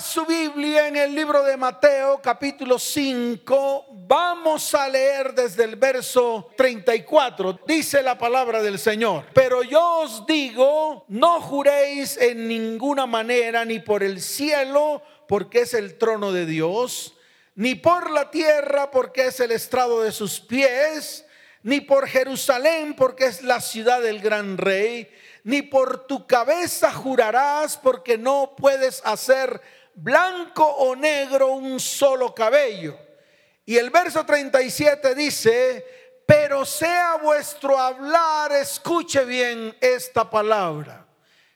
Su Biblia en el libro de Mateo capítulo 5. Vamos a leer desde el verso 34. Dice la palabra del Señor. Pero yo os digo, no juréis en ninguna manera ni por el cielo, porque es el trono de Dios, ni por la tierra, porque es el estrado de sus pies, ni por Jerusalén, porque es la ciudad del gran rey ni por tu cabeza jurarás, porque no puedes hacer blanco o negro un solo cabello. Y el verso 37 dice, pero sea vuestro hablar, escuche bien esta palabra,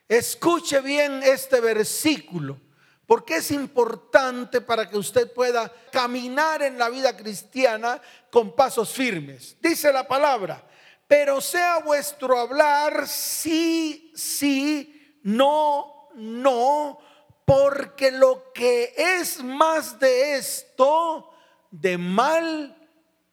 escuche bien este versículo, porque es importante para que usted pueda caminar en la vida cristiana con pasos firmes. Dice la palabra, pero sea vuestro hablar sí, sí, no, no, porque lo que es más de esto, de mal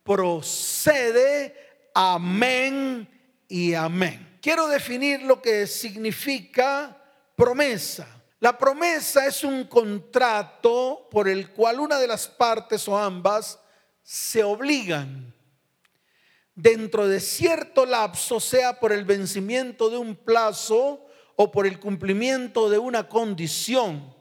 procede. Amén y amén. Quiero definir lo que significa promesa. La promesa es un contrato por el cual una de las partes o ambas se obligan dentro de cierto lapso, sea por el vencimiento de un plazo o por el cumplimiento de una condición.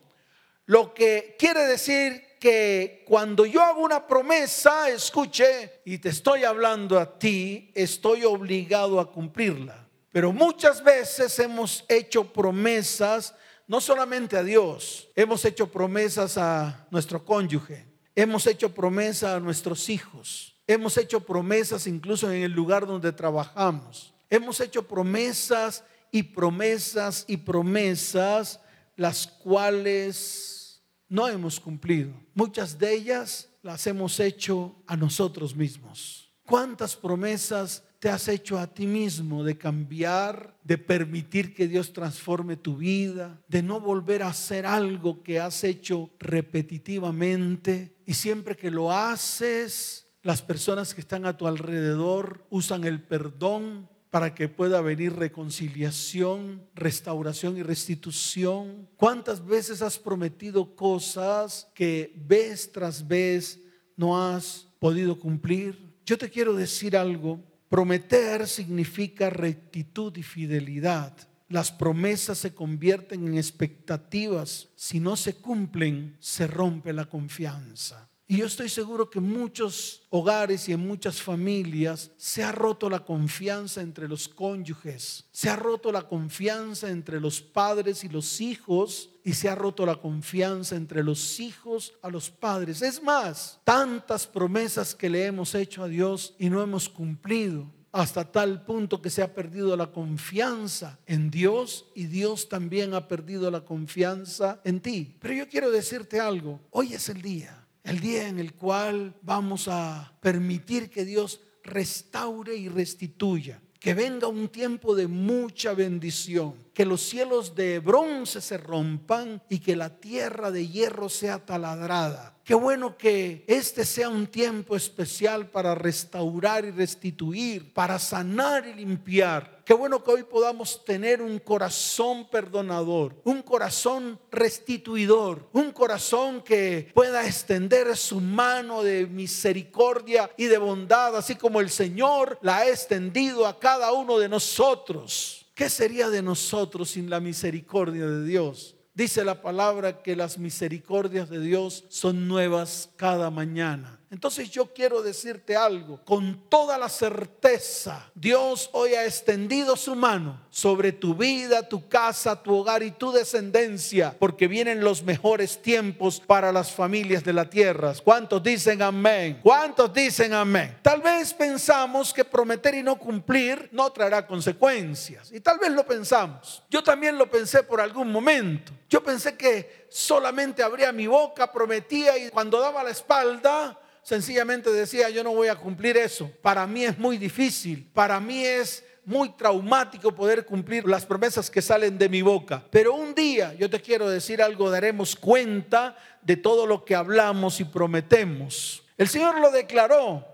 Lo que quiere decir que cuando yo hago una promesa, escuche, y te estoy hablando a ti, estoy obligado a cumplirla. Pero muchas veces hemos hecho promesas, no solamente a Dios, hemos hecho promesas a nuestro cónyuge, hemos hecho promesas a nuestros hijos, Hemos hecho promesas incluso en el lugar donde trabajamos. Hemos hecho promesas y promesas y promesas las cuales no hemos cumplido. Muchas de ellas las hemos hecho a nosotros mismos. ¿Cuántas promesas te has hecho a ti mismo de cambiar, de permitir que Dios transforme tu vida, de no volver a hacer algo que has hecho repetitivamente y siempre que lo haces las personas que están a tu alrededor usan el perdón para que pueda venir reconciliación, restauración y restitución. ¿Cuántas veces has prometido cosas que vez tras vez no has podido cumplir? Yo te quiero decir algo. Prometer significa rectitud y fidelidad. Las promesas se convierten en expectativas. Si no se cumplen, se rompe la confianza. Y yo estoy seguro que en muchos hogares y en muchas familias se ha roto la confianza entre los cónyuges, se ha roto la confianza entre los padres y los hijos y se ha roto la confianza entre los hijos a los padres. Es más, tantas promesas que le hemos hecho a Dios y no hemos cumplido hasta tal punto que se ha perdido la confianza en Dios y Dios también ha perdido la confianza en ti. Pero yo quiero decirte algo, hoy es el día el día en el cual vamos a permitir que Dios restaure y restituya. Que venga un tiempo de mucha bendición. Que los cielos de bronce se rompan y que la tierra de hierro sea taladrada Qué bueno que este sea un tiempo especial para restaurar y restituir, para sanar y limpiar. Qué bueno que hoy podamos tener un corazón perdonador, un corazón restituidor, un corazón que pueda extender su mano de misericordia y de bondad, así como el Señor la ha extendido a cada uno de nosotros. ¿Qué sería de nosotros sin la misericordia de Dios? Dice la palabra que las misericordias de Dios son nuevas cada mañana. Entonces yo quiero decirte algo, con toda la certeza, Dios hoy ha extendido su mano sobre tu vida, tu casa, tu hogar y tu descendencia, porque vienen los mejores tiempos para las familias de la tierra. ¿Cuántos dicen amén? ¿Cuántos dicen amén? Tal vez pensamos que prometer y no cumplir no traerá consecuencias, y tal vez lo pensamos. Yo también lo pensé por algún momento. Yo pensé que solamente abría mi boca, prometía y cuando daba la espalda, sencillamente decía, yo no voy a cumplir eso. Para mí es muy difícil, para mí es muy traumático poder cumplir las promesas que salen de mi boca. Pero un día, yo te quiero decir algo, daremos cuenta de todo lo que hablamos y prometemos. El Señor lo declaró.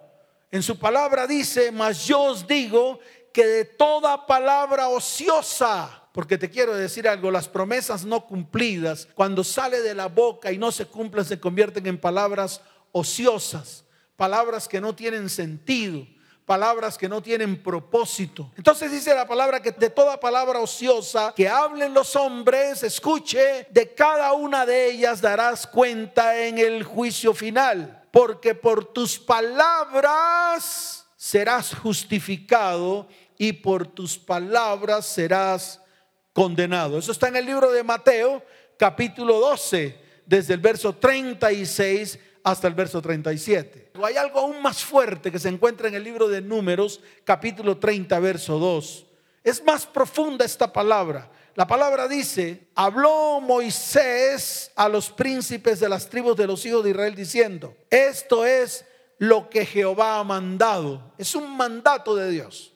En su palabra dice, mas yo os digo que de toda palabra ociosa Porque te quiero decir algo, las promesas no cumplidas, cuando sale de la boca y no se cumplen, se convierten en palabras ociosas, palabras que no tienen sentido, palabras que no tienen propósito. Entonces dice la palabra que de toda palabra ociosa que hablen los hombres, escuche, de cada una de ellas darás cuenta en el juicio final, porque por tus palabras serás justificado y por tus palabras serás condenado. Eso está en el libro de Mateo, capítulo 12, desde el verso 36 hasta el verso 37. Hay algo aún más fuerte que se encuentra en el libro de Números, capítulo 30, verso 2. Es más profunda esta palabra. La palabra dice, habló Moisés a los príncipes de las tribus de los hijos de Israel diciendo, esto es lo que Jehová ha mandado. Es un mandato de Dios.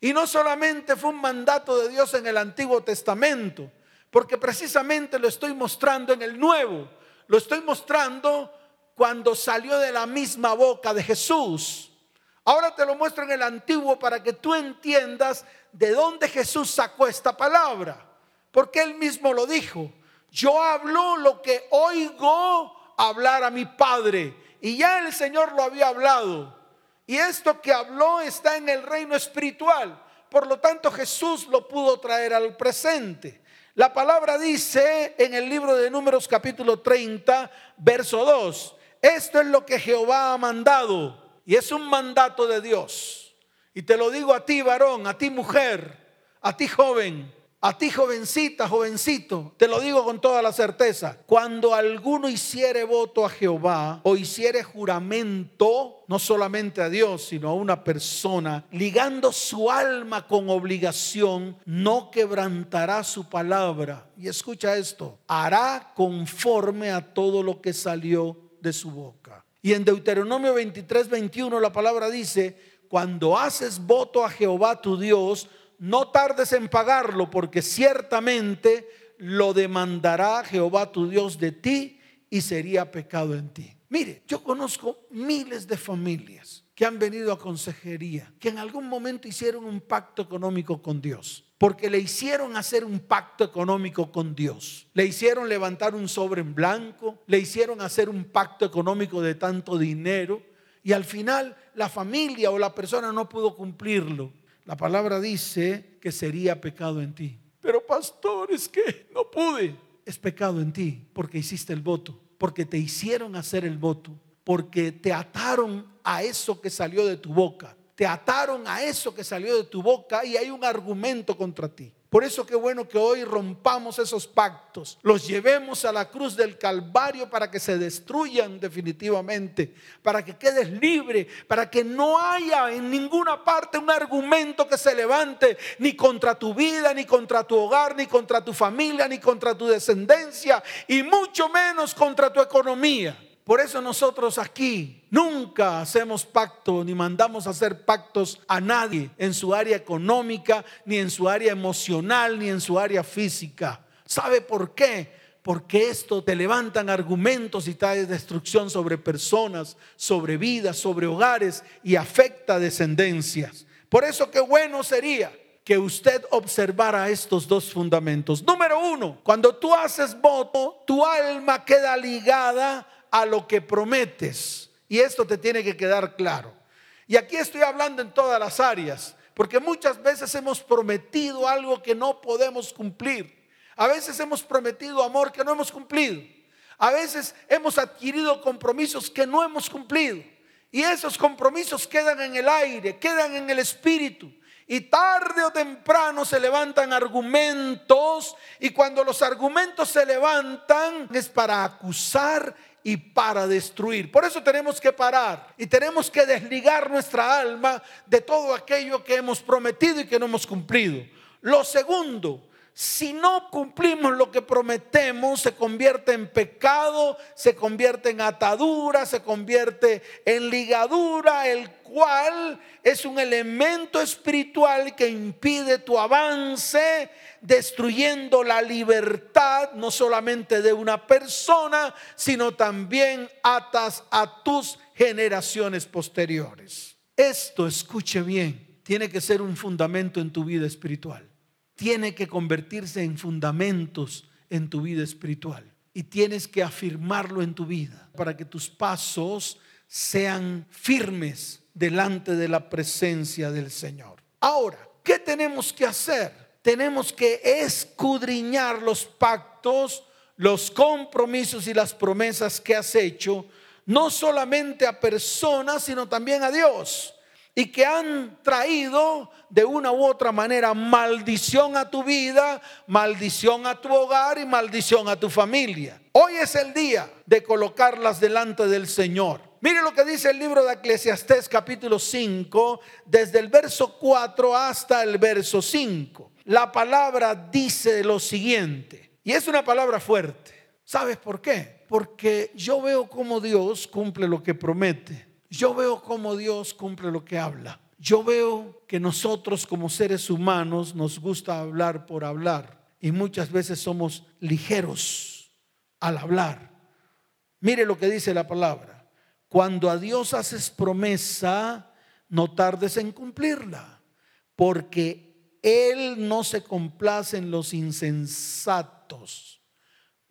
Y no solamente fue un mandato de Dios en el Antiguo Testamento, porque precisamente lo estoy mostrando en el Nuevo. Lo estoy mostrando cuando salió de la misma boca de Jesús. Ahora te lo muestro en el Antiguo para que tú entiendas de dónde Jesús sacó esta palabra. Porque él mismo lo dijo. Yo hablo lo que oigo hablar a mi Padre. Y ya el Señor lo había hablado. Y esto que habló está en el reino espiritual. Por lo tanto, Jesús lo pudo traer al presente. La palabra dice en el libro de Números capítulo 30, verso 2, esto es lo que Jehová ha mandado y es un mandato de Dios. Y te lo digo a ti, varón, a ti, mujer, a ti, joven. A ti jovencita, jovencito, te lo digo con toda la certeza, cuando alguno hiciere voto a Jehová o hiciere juramento, no solamente a Dios, sino a una persona, ligando su alma con obligación, no quebrantará su palabra. Y escucha esto, hará conforme a todo lo que salió de su boca. Y en Deuteronomio 23, 21 la palabra dice, cuando haces voto a Jehová tu Dios, no tardes en pagarlo, porque ciertamente lo demandará Jehová tu Dios de ti y sería pecado en ti. Mire, yo conozco miles de familias que han venido a consejería, que en algún momento hicieron un pacto económico con Dios, porque le hicieron hacer un pacto económico con Dios. Le hicieron levantar un sobre en blanco, le hicieron hacer un pacto económico de tanto dinero y al final la familia o la persona no pudo cumplirlo la palabra dice que sería pecado en ti. Pero pastor, es que no pude. Es pecado en ti porque hiciste el voto, porque te hicieron hacer el voto, porque te ataron a eso que salió de tu boca. Te ataron a eso que salió de tu boca y hay un argumento contra ti. Por eso qué bueno que hoy rompamos esos pactos, los llevemos a la cruz del Calvario para que se destruyan definitivamente, para que quedes libre, para que no haya en ninguna parte un argumento que se levante ni contra tu vida, ni contra tu hogar, ni contra tu familia, ni contra tu descendencia, y mucho menos contra tu economía. Por eso nosotros aquí nunca hacemos pacto ni mandamos hacer pactos a nadie en su área económica, ni en su área emocional, ni en su área física. ¿Sabe por qué? Porque esto te levantan argumentos y trae destrucción sobre personas, sobre vidas, sobre hogares y afecta descendencias. Por eso qué bueno sería que usted observara estos dos fundamentos. Número uno, cuando tú haces voto, tu alma queda ligada a lo que prometes. Y esto te tiene que quedar claro. Y aquí estoy hablando en todas las áreas, porque muchas veces hemos prometido algo que no podemos cumplir. A veces hemos prometido amor que no hemos cumplido. A veces hemos adquirido compromisos que no hemos cumplido. Y esos compromisos quedan en el aire, quedan en el espíritu. Y tarde o temprano se levantan argumentos y cuando los argumentos se levantan es para acusar y para destruir. Por eso tenemos que parar y tenemos que desligar nuestra alma de todo aquello que hemos prometido y que no hemos cumplido. Lo segundo, si no cumplimos lo que prometemos, se convierte en pecado, se convierte en atadura, se convierte en ligadura, el cual es un elemento espiritual que impide tu avance destruyendo la libertad no solamente de una persona, sino también atas a tus generaciones posteriores. Esto, escuche bien, tiene que ser un fundamento en tu vida espiritual. Tiene que convertirse en fundamentos en tu vida espiritual. Y tienes que afirmarlo en tu vida para que tus pasos sean firmes delante de la presencia del Señor. Ahora, ¿qué tenemos que hacer? Tenemos que escudriñar los pactos, los compromisos y las promesas que has hecho, no solamente a personas, sino también a Dios y que han traído de una u otra manera maldición a tu vida, maldición a tu hogar y maldición a tu familia. Hoy es el día de colocarlas delante del Señor. Mire lo que dice el libro de Eclesiastés capítulo 5, desde el verso 4 hasta el verso 5. La palabra dice lo siguiente, y es una palabra fuerte. ¿Sabes por qué? Porque yo veo cómo Dios cumple lo que promete yo veo cómo Dios cumple lo que habla. Yo veo que nosotros como seres humanos nos gusta hablar por hablar y muchas veces somos ligeros al hablar. Mire lo que dice la palabra. Cuando a Dios haces promesa, no tardes en cumplirla, porque Él no se complace en los insensatos.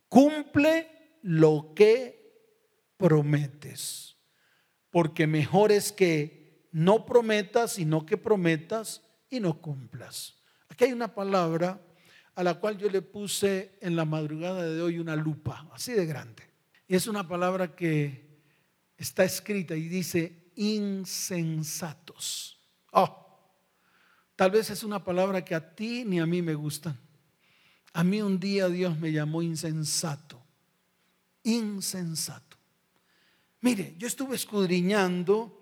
Cumple lo que prometes porque mejor es que no prometas, sino que prometas y no cumplas. Aquí hay una palabra a la cual yo le puse en la madrugada de hoy una lupa, así de grande. Y es una palabra que está escrita y dice insensatos. Oh, tal vez es una palabra que a ti ni a mí me gustan. A mí un día Dios me llamó insensato. Insensato. Mire, yo estuve escudriñando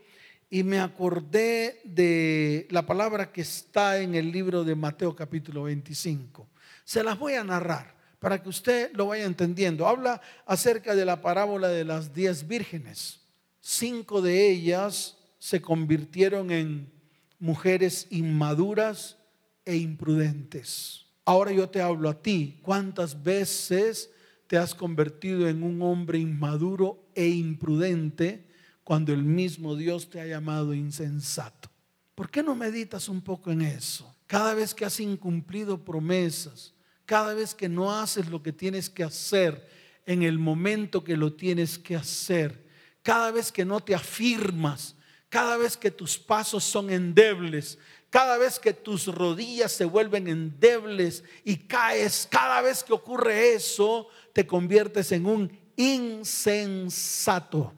y me acordé de la palabra que está en el libro de Mateo capítulo 25. Se las voy a narrar para que usted lo vaya entendiendo. Habla acerca de la parábola de las diez vírgenes. Cinco de ellas se convirtieron en mujeres inmaduras e imprudentes. Ahora yo te hablo a ti. ¿Cuántas veces te has convertido en un hombre inmaduro e imprudente cuando el mismo Dios te ha llamado insensato. ¿Por qué no meditas un poco en eso? Cada vez que has incumplido promesas, cada vez que no haces lo que tienes que hacer en el momento que lo tienes que hacer, cada vez que no te afirmas, cada vez que tus pasos son endebles, cada vez que tus rodillas se vuelven endebles y caes, cada vez que ocurre eso, te conviertes en un insensato.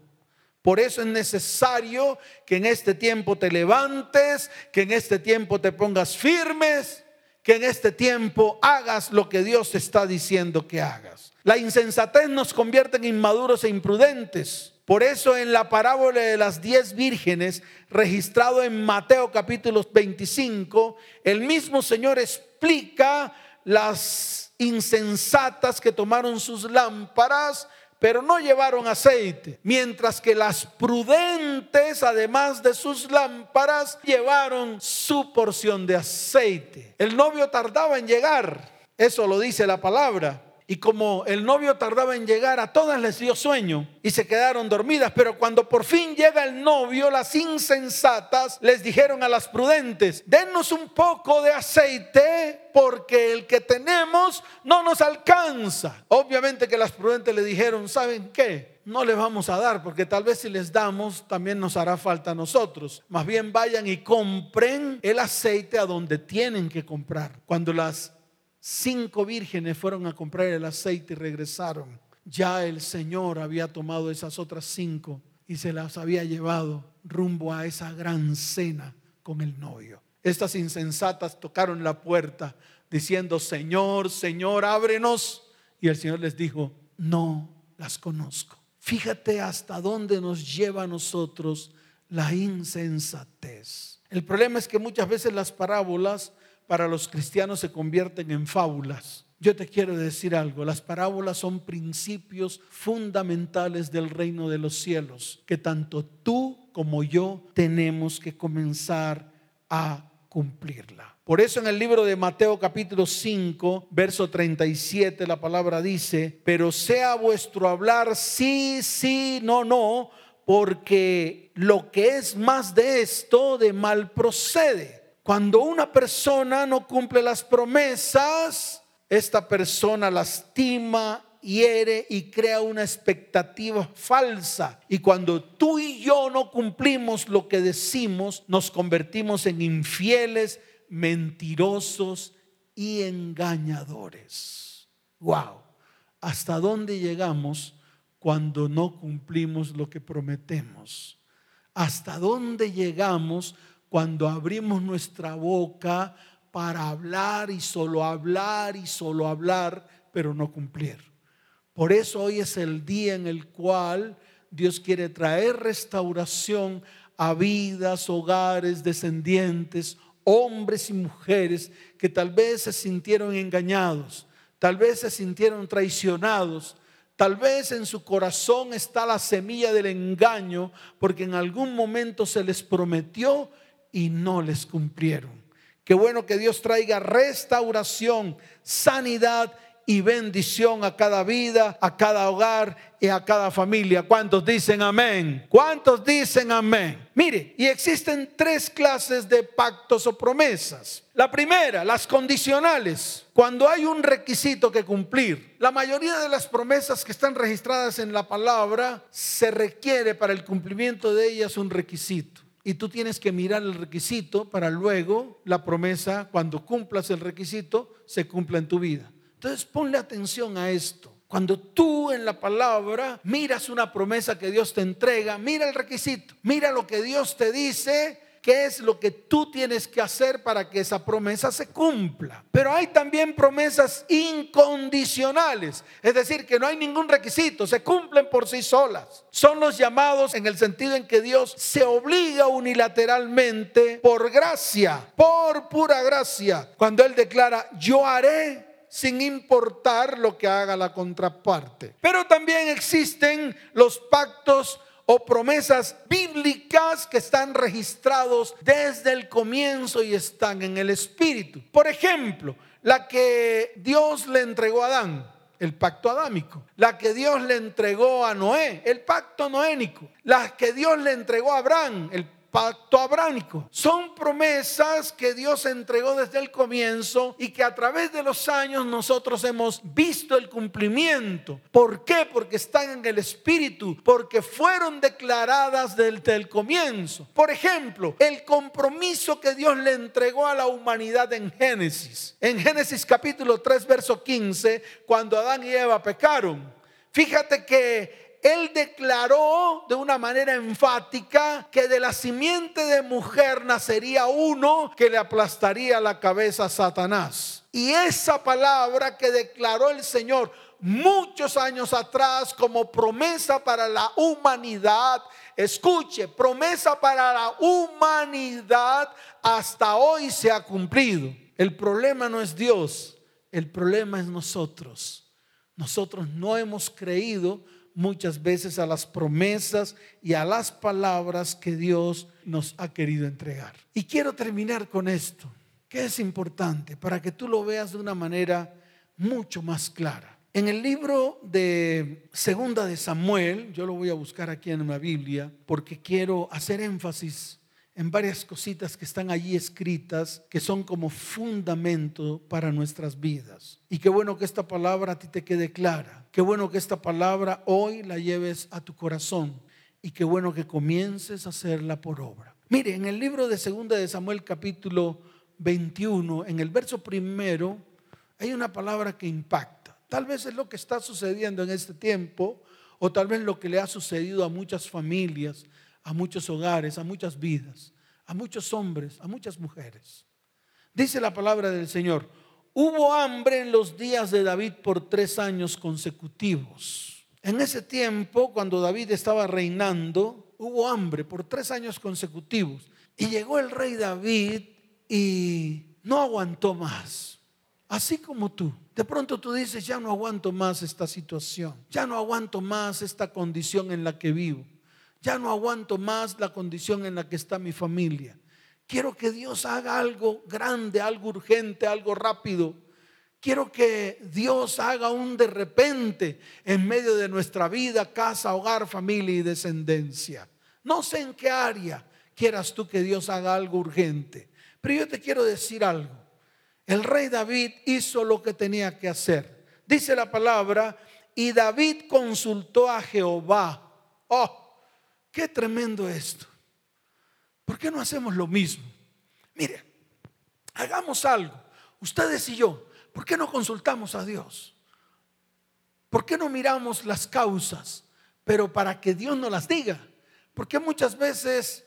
Por eso es necesario que en este tiempo te levantes, que en este tiempo te pongas firmes, que en este tiempo hagas lo que Dios te está diciendo que hagas. La insensatez nos convierte en inmaduros e imprudentes. Por eso en la parábola de las diez vírgenes, registrado en Mateo capítulo 25, el mismo Señor explica las insensatas que tomaron sus lámparas pero no llevaron aceite, mientras que las prudentes, además de sus lámparas, llevaron su porción de aceite. El novio tardaba en llegar, eso lo dice la palabra. Y como el novio tardaba en llegar, a todas les dio sueño y se quedaron dormidas. Pero cuando por fin llega el novio, las insensatas les dijeron a las prudentes, denos un poco de aceite porque el que tenemos no nos alcanza. Obviamente que las prudentes le dijeron, ¿saben qué? No les vamos a dar porque tal vez si les damos también nos hará falta a nosotros. Más bien vayan y compren el aceite a donde tienen que comprar. Cuando las Cinco vírgenes fueron a comprar el aceite y regresaron. Ya el Señor había tomado esas otras cinco y se las había llevado rumbo a esa gran cena con el novio. Estas insensatas tocaron la puerta diciendo, Señor, Señor, ábrenos. Y el Señor les dijo, no las conozco. Fíjate hasta dónde nos lleva a nosotros la insensatez. El problema es que muchas veces las parábolas para los cristianos se convierten en fábulas. Yo te quiero decir algo, las parábolas son principios fundamentales del reino de los cielos, que tanto tú como yo tenemos que comenzar a cumplirla. Por eso en el libro de Mateo capítulo 5, verso 37, la palabra dice, pero sea vuestro hablar sí, sí, no, no, porque lo que es más de esto de mal procede. Cuando una persona no cumple las promesas, esta persona lastima, hiere y crea una expectativa falsa. Y cuando tú y yo no cumplimos lo que decimos, nos convertimos en infieles, mentirosos y engañadores. Wow. ¿Hasta dónde llegamos cuando no cumplimos lo que prometemos? ¿Hasta dónde llegamos cuando abrimos nuestra boca para hablar y solo hablar y solo hablar, pero no cumplir? Por eso hoy es el día en el cual Dios quiere traer restauración a vidas, hogares, descendientes, hombres y mujeres que tal vez se sintieron engañados, tal vez se sintieron traicionados, tal vez en su corazón está la semilla del engaño porque en algún momento se les prometió y no les cumplieron. Qué bueno que Dios traiga restauración, sanidad y bendición a cada vida, a cada hogar y a cada familia. ¿Cuántos dicen amén? ¿Cuántos dicen amén? Mire, y existen tres clases de pactos o promesas. La primera, las condicionales. Cuando hay un requisito que cumplir. La mayoría de las promesas que están registradas en la palabra se requiere para el cumplimiento de ellas un requisito. Y tú tienes que mirar el requisito para luego la promesa, cuando cumplas el requisito, se cumpla en tu vida. Entonces ponle atención a esto. Cuando tú en la palabra miras una promesa que Dios te entrega, mira el requisito, mira lo que Dios te dice, qué es lo que tú tienes que hacer para que esa promesa se cumpla. Pero hay también promesas incondicionales, es decir, que no hay ningún requisito, se cumplen por sí solas. Son los llamados en el sentido en que Dios se obliga unilateralmente por gracia, por pura gracia, cuando Él declara, yo haré sin importar lo que haga la contraparte. Pero también existen los pactos o promesas bíblicas que están registrados desde el comienzo y están en el Espíritu. Por ejemplo, la que Dios le entregó a Adán, el pacto adámico. La que Dios le entregó a Noé, el pacto noénico. La que Dios le entregó a Abraham, el pacto abránico. Son promesas que Dios entregó desde el comienzo y que a través de los años nosotros hemos visto el cumplimiento. ¿Por qué? Porque están en el Espíritu, porque fueron declaradas desde el comienzo. Por ejemplo, el compromiso que Dios le entregó a la humanidad en Génesis. En Génesis capítulo 3, verso 15, cuando Adán y Eva pecaron. Fíjate que él declaró de una manera enfática que de la simiente de mujer nacería uno que le aplastaría la cabeza a Satanás. Y esa palabra que declaró el Señor muchos años atrás como promesa para la humanidad, escuche, promesa para la humanidad hasta hoy se ha cumplido. El problema no es Dios, el problema es nosotros. Nosotros no hemos creído muchas veces a las promesas y a las palabras que Dios nos ha querido entregar. Y quiero terminar con esto, que es importante para que tú lo veas de una manera mucho más clara. En el libro de Segunda de Samuel, yo lo voy a buscar aquí en la Biblia porque quiero hacer énfasis en varias cositas que están allí escritas que son como fundamento para nuestras vidas. Y qué bueno que esta palabra a ti te quede clara. Qué bueno que esta palabra hoy la lleves a tu corazón y qué bueno que comiences a hacerla por obra. Mire, en el libro de Segunda de Samuel capítulo 21, en el verso primero, hay una palabra que impacta. Tal vez es lo que está sucediendo en este tiempo o tal vez lo que le ha sucedido a muchas familias a muchos hogares, a muchas vidas, a muchos hombres, a muchas mujeres. Dice la palabra del Señor, hubo hambre en los días de David por tres años consecutivos. En ese tiempo, cuando David estaba reinando, hubo hambre por tres años consecutivos. Y llegó el rey David y no aguantó más. Así como tú. De pronto tú dices, ya no aguanto más esta situación. Ya no aguanto más esta condición en la que vivo. Ya no aguanto más la condición en la que está mi familia. Quiero que Dios haga algo grande, algo urgente, algo rápido. Quiero que Dios haga un de repente en medio de nuestra vida, casa, hogar, familia y descendencia. No sé en qué área quieras tú que Dios haga algo urgente, Pero yo te quiero decir algo. El rey David hizo lo que tenía que hacer. Dice la palabra, y David consultó a Jehová. Oh, qué tremendo esto. ¿Por qué no hacemos lo mismo? Mire, hagamos algo. Ustedes y yo, ¿por qué no consultamos a Dios? ¿Por qué no miramos las causas? Pero para que Dios nos las diga. Porque muchas veces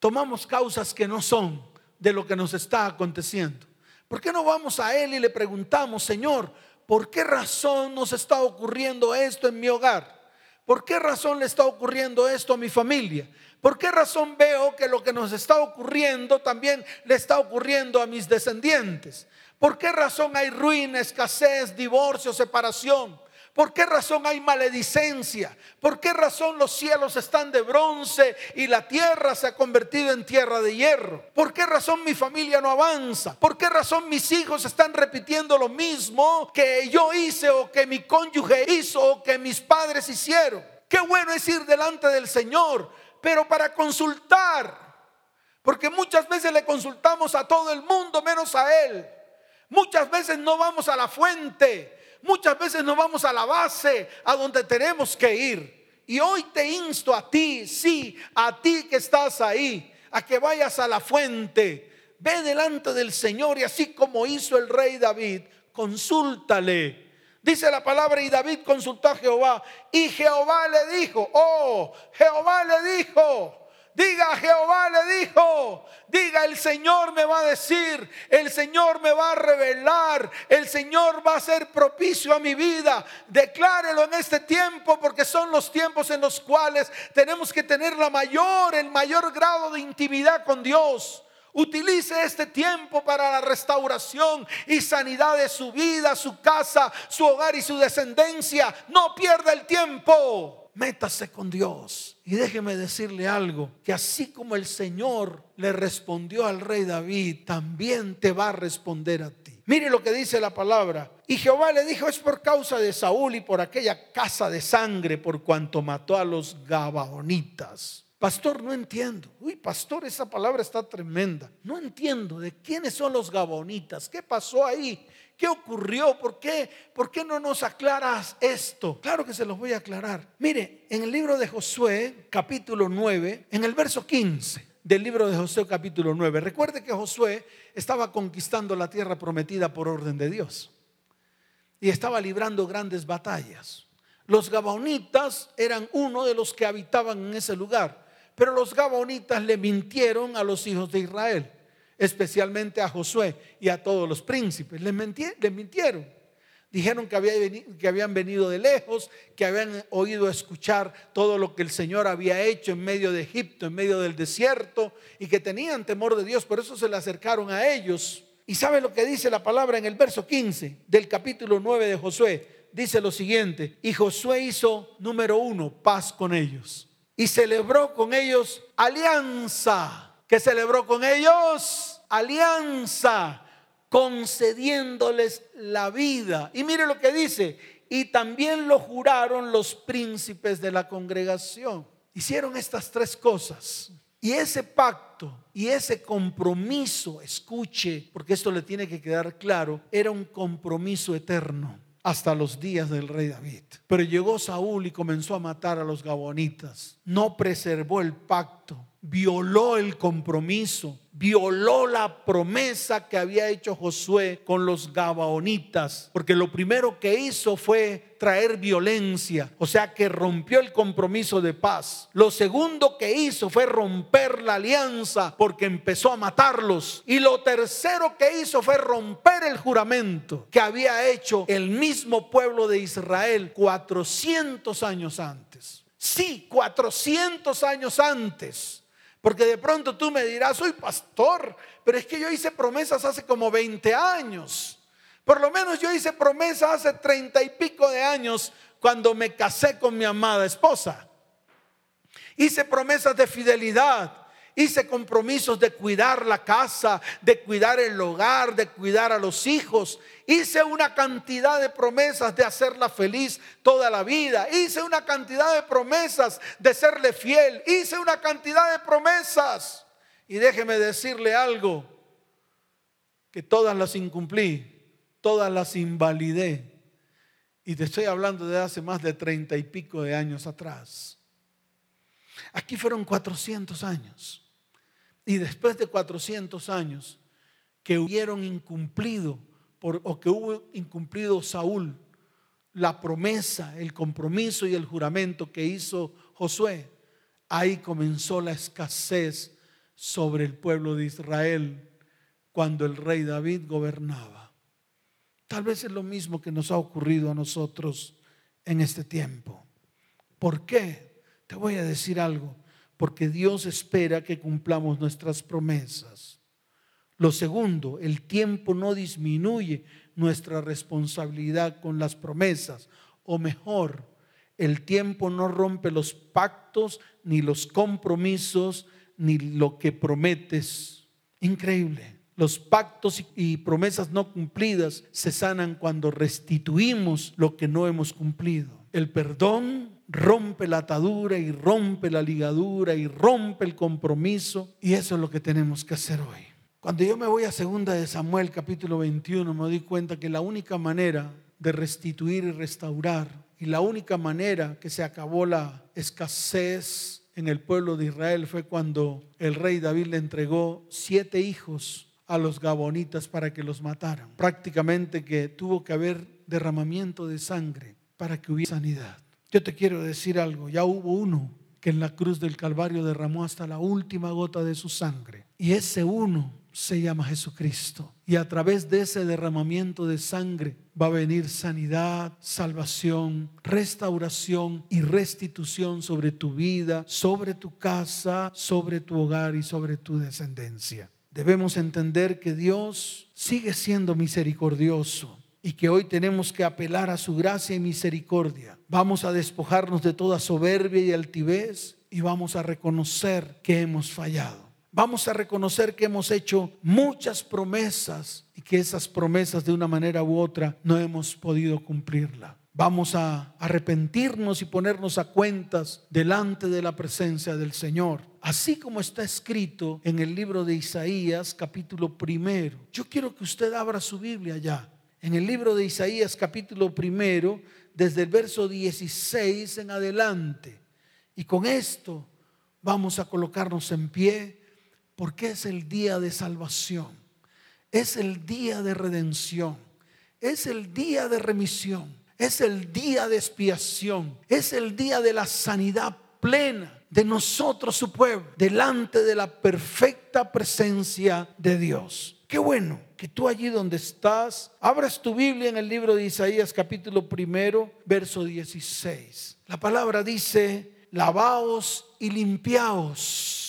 tomamos causas que no son de lo que nos está aconteciendo. ¿Por qué no vamos a Él y le preguntamos, Señor, ¿por qué razón nos está ocurriendo esto en mi hogar? ¿Por qué razón le está ocurriendo esto a mi familia? ¿Por qué razón veo que lo que nos está ocurriendo también le está ocurriendo a mis descendientes? ¿Por qué razón hay ruina, escasez, divorcio, separación? ¿Por qué razón hay maledicencia? ¿Por qué razón los cielos están de bronce y la tierra se ha convertido en tierra de hierro? ¿Por qué razón mi familia no avanza? ¿Por qué razón mis hijos están repitiendo lo mismo que yo hice o que mi cónyuge hizo o que mis padres hicieron? Qué bueno es ir delante del Señor, pero para consultar. Porque muchas veces le consultamos a todo el mundo menos a Él. Muchas veces no vamos a la fuente. Muchas veces no vamos a la base, a donde tenemos que ir. Y hoy te insto a ti, sí, a ti que estás ahí, a que vayas a la fuente. Ve delante del Señor y así como hizo el rey David, consúltale. Dice la palabra y David consultó a Jehová y Jehová le dijo, oh, Jehová le dijo, Diga, Jehová le dijo, diga, el Señor me va a decir, el Señor me va a revelar, el Señor va a ser propicio a mi vida. Declárelo en este tiempo porque son los tiempos en los cuales tenemos que tener la mayor, el mayor grado de intimidad con Dios. Utilice este tiempo para la restauración y sanidad de su vida, su casa, su hogar y su descendencia. No pierda el tiempo métase con Dios. Y déjeme decirle algo, que así como el Señor le respondió al rey David, también te va a responder a ti. Mire lo que dice la palabra. Y Jehová le dijo, es por causa de Saúl y por aquella casa de sangre por cuanto mató a los gabaonitas. Pastor, no entiendo. Uy, pastor, esa palabra está tremenda. No entiendo de quiénes son los gabaonitas. ¿Qué pasó ahí? ¿Qué ocurrió? ¿Por qué? ¿Por qué no nos aclaras esto? Claro que se los voy a aclarar. Mire, en el libro de Josué, capítulo 9, en el verso 15 del libro de Josué, capítulo 9, recuerde que Josué estaba conquistando la tierra prometida por orden de Dios y estaba librando grandes batallas. Los gabaonitas eran uno de los que habitaban en ese lugar, pero los gabaonitas le mintieron a los hijos de Israel especialmente a Josué y a todos los príncipes. Les, mintieron. Dijeron que, que habían venido de lejos, que habían oído escuchar todo lo que el Señor había hecho en medio de Egipto, en medio del desierto, y que tenían temor de Dios, por eso se le acercaron a ellos. Y sabe lo que dice la palabra en el verso 15 del capítulo 9 de Josué. Dice lo siguiente, y Josué hizo, número uno, paz con ellos. Y celebró con ellos alianza que celebró con ellos alianza, concediéndoles la vida. Y mire lo que dice, y también lo juraron los príncipes de la congregación. Hicieron estas tres cosas. Y ese pacto y ese compromiso, escuche, porque esto le tiene que quedar claro, era un compromiso eterno hasta los días del rey David. Pero llegó Saúl y comenzó a matar a los gabonitas. No preservó el pacto violó el compromiso, violó la promesa que había hecho Josué con los gabaonitas, porque lo primero que hizo fue traer violencia, o sea que rompió el compromiso de paz. Lo segundo que hizo fue romper la alianza, porque empezó a matarlos. Y lo tercero que hizo fue romper el juramento que había hecho el mismo pueblo de Israel 400 años antes. Sí, 400 años antes porque de pronto tú me dirás, soy pastor, pero es que yo hice promesas hace como 20 años. Por lo menos yo hice promesas hace 30 y pico de años cuando me casé con mi amada esposa. Hice promesas de fidelidad. Hice compromisos de cuidar la casa, de cuidar el hogar, de cuidar a los hijos. Hice una cantidad de promesas de hacerla feliz toda la vida. Hice una cantidad de promesas de serle fiel. Hice una cantidad de promesas. Y déjeme decirle algo. que todas las incumplí, todas las invalidé. Y te estoy hablando de hace más de treinta y pico de años atrás. Aquí fueron 400 años. Y después de 400 años que hubieron incumplido, por, o que hubo incumplido Saúl, la promesa, el compromiso y el juramento que hizo Josué, ahí comenzó la escasez sobre el pueblo de Israel cuando el rey David gobernaba. Tal vez es lo mismo que nos ha ocurrido a nosotros en este tiempo. ¿Por qué? Te voy a decir algo. Porque Dios espera que cumplamos nuestras promesas. Lo segundo, el tiempo no disminuye nuestra responsabilidad con las promesas. O mejor, el tiempo no rompe los pactos, ni los compromisos, ni lo que prometes. Increíble. Los pactos y promesas no cumplidas se sanan cuando restituimos lo que no hemos cumplido. El perdón rompe la atadura y rompe la ligadura y rompe el compromiso. Y eso es lo que tenemos que hacer hoy. Cuando yo me voy a segunda de Samuel capítulo 21 me doy cuenta que la única manera de restituir y restaurar y la única manera que se acabó la escasez en el pueblo de Israel fue cuando el rey David le entregó siete hijos a los gabonitas para que los mataran. Prácticamente que tuvo que haber derramamiento de sangre para que hubiera sanidad. Yo te quiero decir algo, ya hubo uno que en la cruz del Calvario derramó hasta la última gota de su sangre. Y ese uno se llama Jesucristo. Y a través de ese derramamiento de sangre va a venir sanidad, salvación, restauración y restitución sobre tu vida, sobre tu casa, sobre tu hogar y sobre tu descendencia. Debemos entender que Dios sigue siendo misericordioso y que hoy tenemos que apelar a su gracia y misericordia. Vamos a despojarnos de toda soberbia y altivez y vamos a reconocer que hemos fallado vamos a reconocer que hemos hecho muchas promesas y que esas promesas de una manera u otra no hemos podido cumplirla. Vamos a arrepentirnos y ponernos a cuentas delante de la presencia del Señor. Así como está escrito en el libro de Isaías capítulo primero. Yo quiero que usted abra su Biblia ya. En el libro de Isaías capítulo primero, desde el verso 16 en adelante. Y con esto vamos a colocarnos en pie porque es el día de salvación, es el día de redención, es el día de remisión, es el día de expiación, es el día de la sanidad plena de nosotros, su pueblo, delante de la perfecta presencia de Dios. Qué bueno que tú allí donde estás, abras tu Biblia en el libro de Isaías capítulo primero, verso 16. La palabra dice, lavaos y limpiaos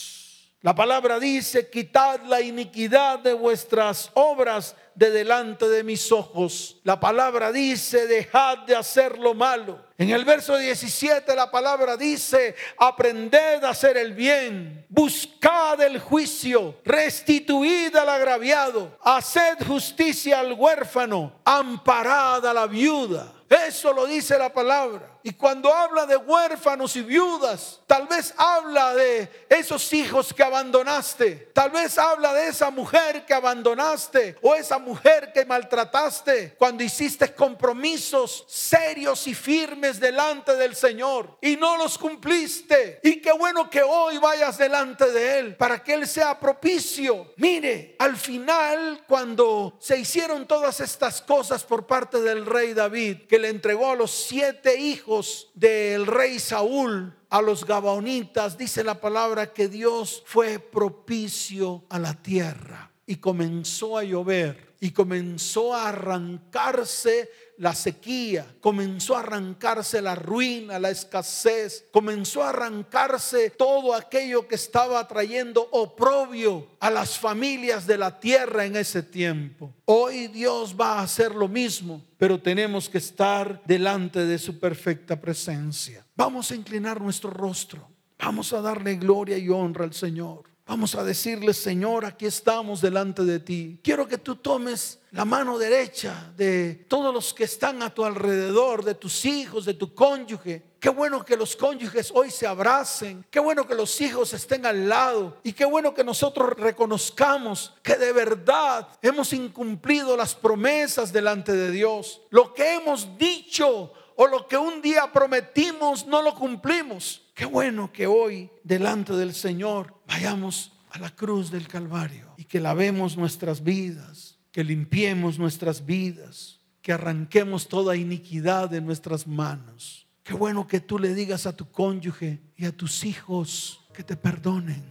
la palabra dice, quitad la iniquidad de vuestras obras de delante de mis ojos. La palabra dice, dejad de hacer lo malo. En el verso 17 la palabra dice, aprended a hacer el bien, buscad el juicio, restituid al agraviado, haced justicia al huérfano, amparad a la viuda. Eso lo dice la palabra. Y cuando habla de huérfanos y viudas, tal vez habla de esos hijos que abandonaste. Tal vez habla de esa mujer que abandonaste o esa mujer que maltrataste cuando hiciste compromisos serios y firmes delante del Señor y no los cumpliste. Y qué bueno que hoy vayas delante de Él para que Él sea propicio. Mire, al final cuando se hicieron todas estas cosas por parte del rey David, que le entregó a los siete hijos, del rey Saúl a los Gabaonitas, dice la palabra que Dios fue propicio a la tierra. Y comenzó a llover y comenzó a arrancarse la sequía, comenzó a arrancarse la ruina, la escasez, comenzó a arrancarse todo aquello que estaba trayendo oprobio a las familias de la tierra en ese tiempo. Hoy Dios va a hacer lo mismo, pero tenemos que estar delante de su perfecta presencia. Vamos a inclinar nuestro rostro, vamos a darle gloria y honra al Señor. Vamos a decirle, Señor, aquí estamos delante de ti. Quiero que tú tomes la mano derecha de todos los que están a tu alrededor, de tus hijos, de tu cónyuge, Qué bueno que los cónyuges hoy se abracen. Qué bueno que los hijos estén al lado. Y qué bueno que nosotros reconozcamos que de verdad hemos incumplido las promesas delante de Dios. Lo que hemos dicho o lo que un día prometimos no lo cumplimos. Qué bueno que hoy delante del Señor vayamos a la cruz del Calvario y que lavemos nuestras vidas, que limpiemos nuestras vidas, que arranquemos toda iniquidad de nuestras manos. Qué bueno que tú le digas a tu cónyuge y a tus hijos que te perdonen,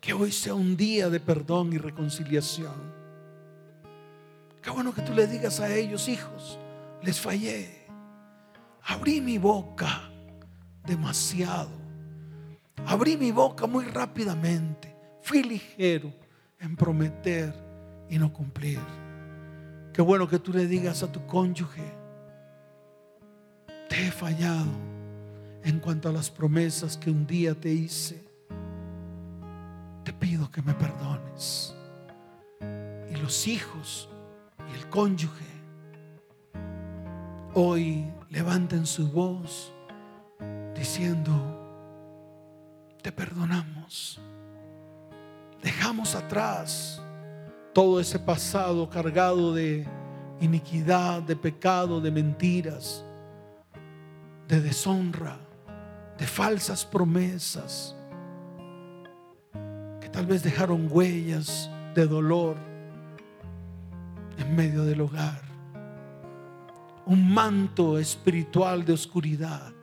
que hoy sea un día de perdón y reconciliación. Qué bueno que tú le digas a ellos, hijos, les fallé, abrí mi boca demasiado, abrí mi boca muy rápidamente, fui ligero en prometer y no cumplir. Qué bueno que tú le digas a tu cónyuge, te he fallado en cuanto a las promesas que un día te hice. Te pido que me perdones. Y los hijos y el cónyuge hoy levanten su voz diciendo, te perdonamos. Dejamos atrás todo ese pasado cargado de iniquidad, de pecado, de mentiras, de deshonra, de falsas promesas, que tal vez dejaron huellas de dolor en medio del hogar. Un manto espiritual de oscuridad.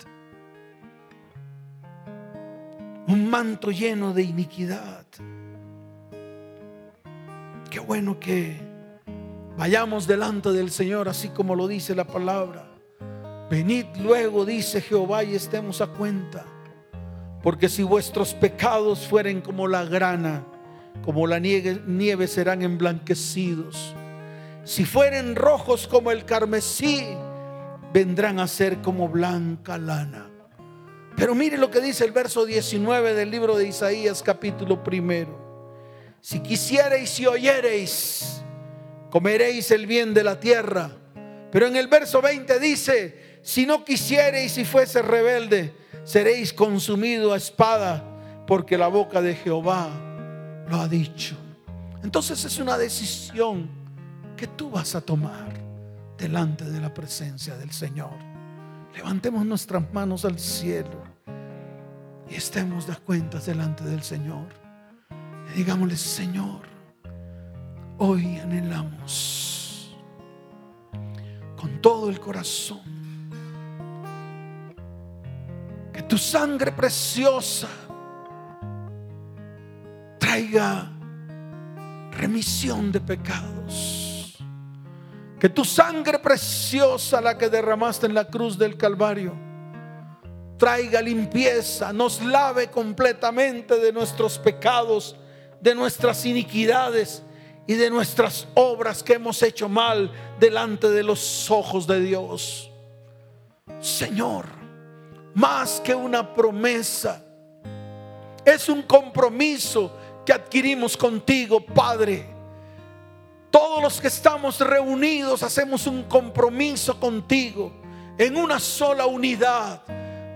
Un manto lleno de iniquidad. Qué bueno que vayamos delante del Señor, así como lo dice la palabra. Venid luego, dice Jehová, y estemos a cuenta. Porque si vuestros pecados fueren como la grana, como la nieve, nieve serán emblanquecidos. Si fueren rojos como el carmesí, vendrán a ser como blanca lana. Pero mire lo que dice el verso 19 del libro de Isaías capítulo primero. Si quisiereis y oyereis, comeréis el bien de la tierra. Pero en el verso 20 dice, si no quisiereis y fuese rebelde, seréis consumido a espada, porque la boca de Jehová lo ha dicho. Entonces es una decisión que tú vas a tomar delante de la presencia del Señor. Levantemos nuestras manos al cielo y estemos de cuentas delante del Señor. Digámosle, Señor, hoy anhelamos con todo el corazón que tu sangre preciosa traiga remisión de pecados. Que tu sangre preciosa, la que derramaste en la cruz del Calvario, traiga limpieza, nos lave completamente de nuestros pecados de nuestras iniquidades y de nuestras obras que hemos hecho mal delante de los ojos de Dios. Señor, más que una promesa, es un compromiso que adquirimos contigo, Padre. Todos los que estamos reunidos hacemos un compromiso contigo en una sola unidad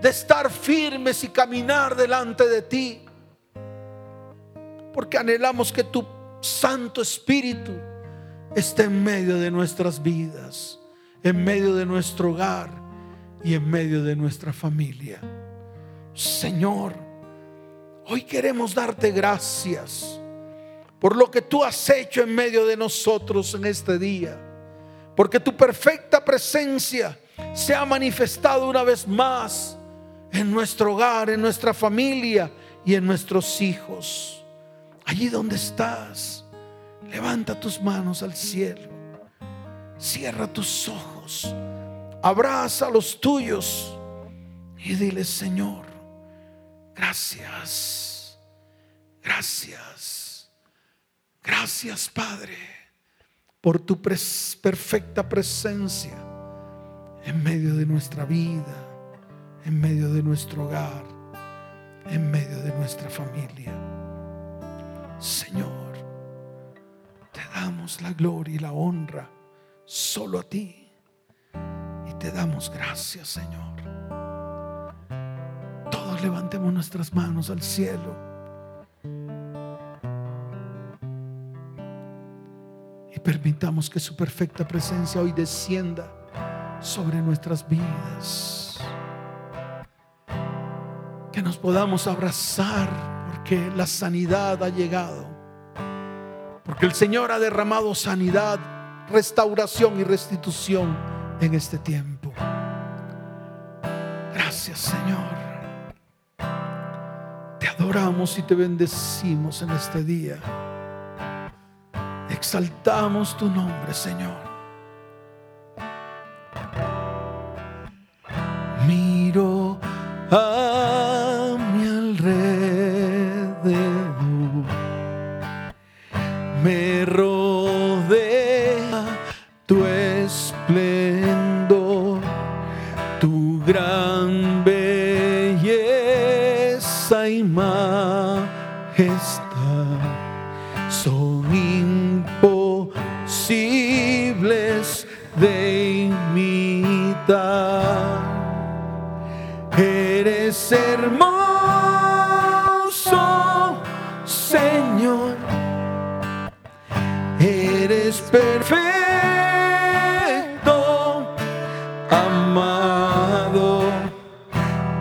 de estar firmes y caminar delante de ti porque anhelamos que tu Santo Espíritu esté en medio de nuestras vidas, en medio de nuestro hogar y en medio de nuestra familia. Señor, hoy queremos darte gracias por lo que tú has hecho en medio de nosotros en este día, porque tu perfecta presencia se ha manifestado una vez más en nuestro hogar, en nuestra familia y en nuestros hijos. Allí donde estás, levanta tus manos al cielo. Cierra tus ojos. Abraza a los tuyos y dile, Señor, gracias. Gracias. Gracias, Padre, por tu perfecta presencia en medio de nuestra vida, en medio de nuestro hogar, en medio de nuestra familia. Señor, te damos la gloria y la honra solo a ti. Y te damos gracias, Señor. Todos levantemos nuestras manos al cielo. Y permitamos que su perfecta presencia hoy descienda sobre nuestras vidas. Que nos podamos abrazar porque la sanidad ha llegado. Porque el Señor ha derramado sanidad, restauración y restitución en este tiempo. Gracias Señor. Te adoramos y te bendecimos en este día. Exaltamos tu nombre, Señor.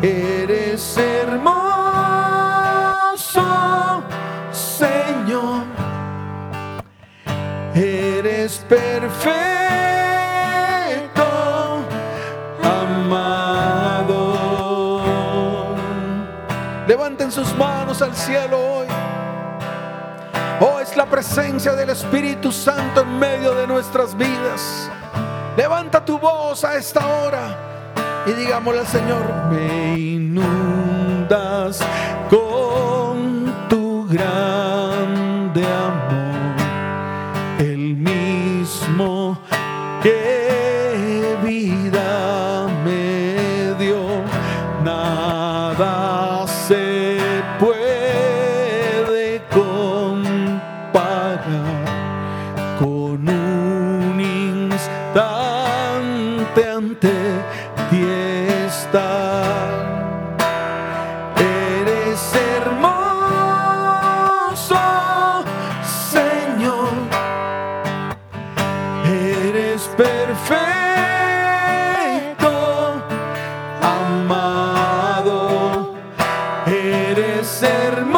Eres hermoso, Señor. Eres perfecto, amado. Levanten sus manos al cielo hoy. Oh, es la presencia del Espíritu Santo en medio de nuestras vidas. Levanta tu voz a esta hora y digámosle al Señor, me inundas con tu grande Eres hermoso,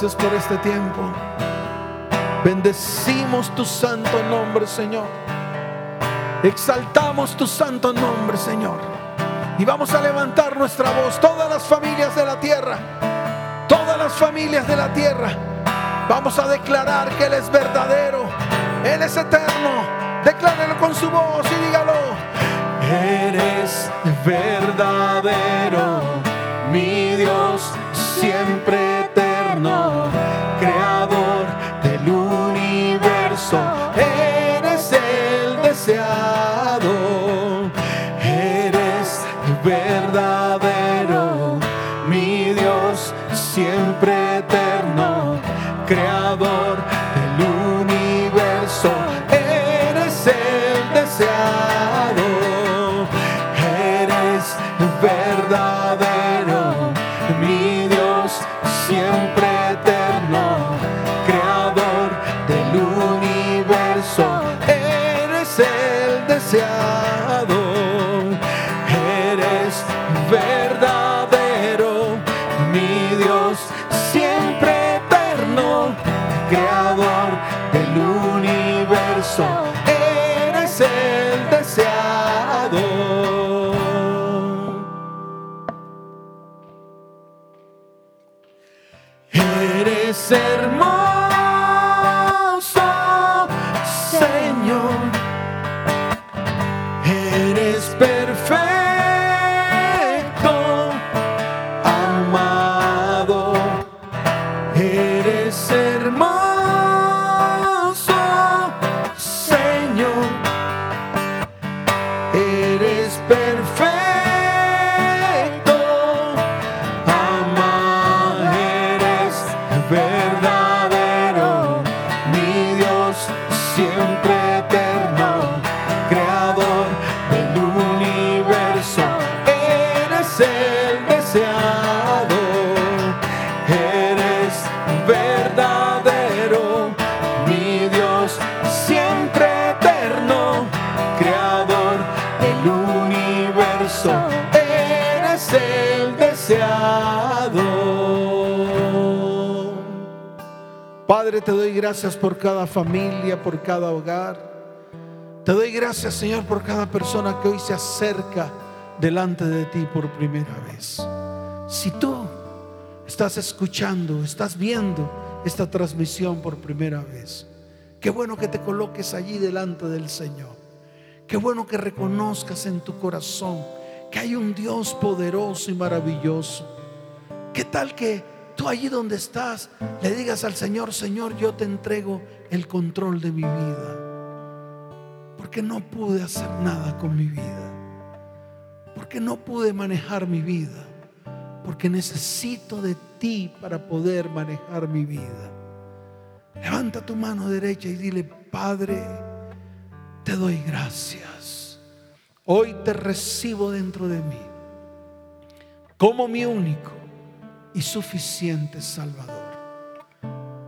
gracias por este tiempo. Bendecimos tu santo nombre, Señor. Exaltamos tu santo nombre, Señor. Y vamos a levantar nuestra voz, todas las familias de la tierra, todas las familias de la tierra. Vamos a declarar que Él es verdadero, Él es eterno. Declárelo con su voz y dígalo. Eres verdadero, mi Dios siempre eterno, gracias por cada familia, por cada hogar. Te doy gracias, Señor, por cada persona que hoy se acerca delante de ti por primera vez. Si tú estás escuchando, estás viendo esta transmisión por primera vez, qué bueno que te coloques allí delante del Señor. Qué bueno que reconozcas en tu corazón que hay un Dios poderoso y maravilloso. ¿Qué tal que tú allí donde estás le digas al Señor, Señor, yo te entrego el control de mi vida? Porque no pude hacer nada con mi vida. Porque no pude manejar mi vida. Porque necesito de ti para poder manejar mi vida. Levanta tu mano derecha y dile, Padre, te doy gracias. Hoy te recibo dentro de mí como mi único y suficiente Salvador.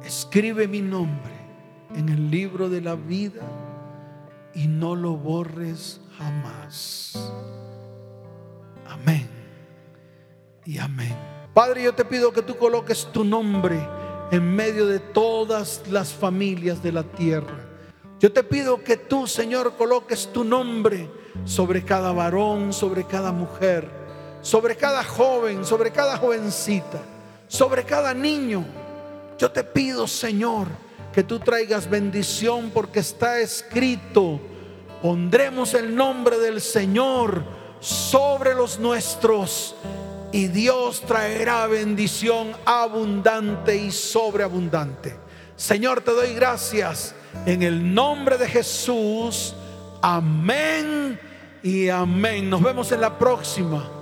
Escribe mi nombre en el libro de la vida y no lo borres jamás. Amén y amén. Padre, yo te pido que tú coloques tu nombre en medio de todas las familias de la tierra. Yo te pido que tú, Señor, coloques tu nombre sobre cada varón, sobre cada mujer, sobre cada joven, sobre cada jovencita, sobre cada niño. Yo te pido, Señor, que tú traigas bendición porque está escrito, pondremos el nombre del Señor sobre los nuestros y Dios traerá bendición abundante y sobreabundante. Señor, te doy gracias en el nombre de Jesús. Amén y amén. Nos vemos en la próxima.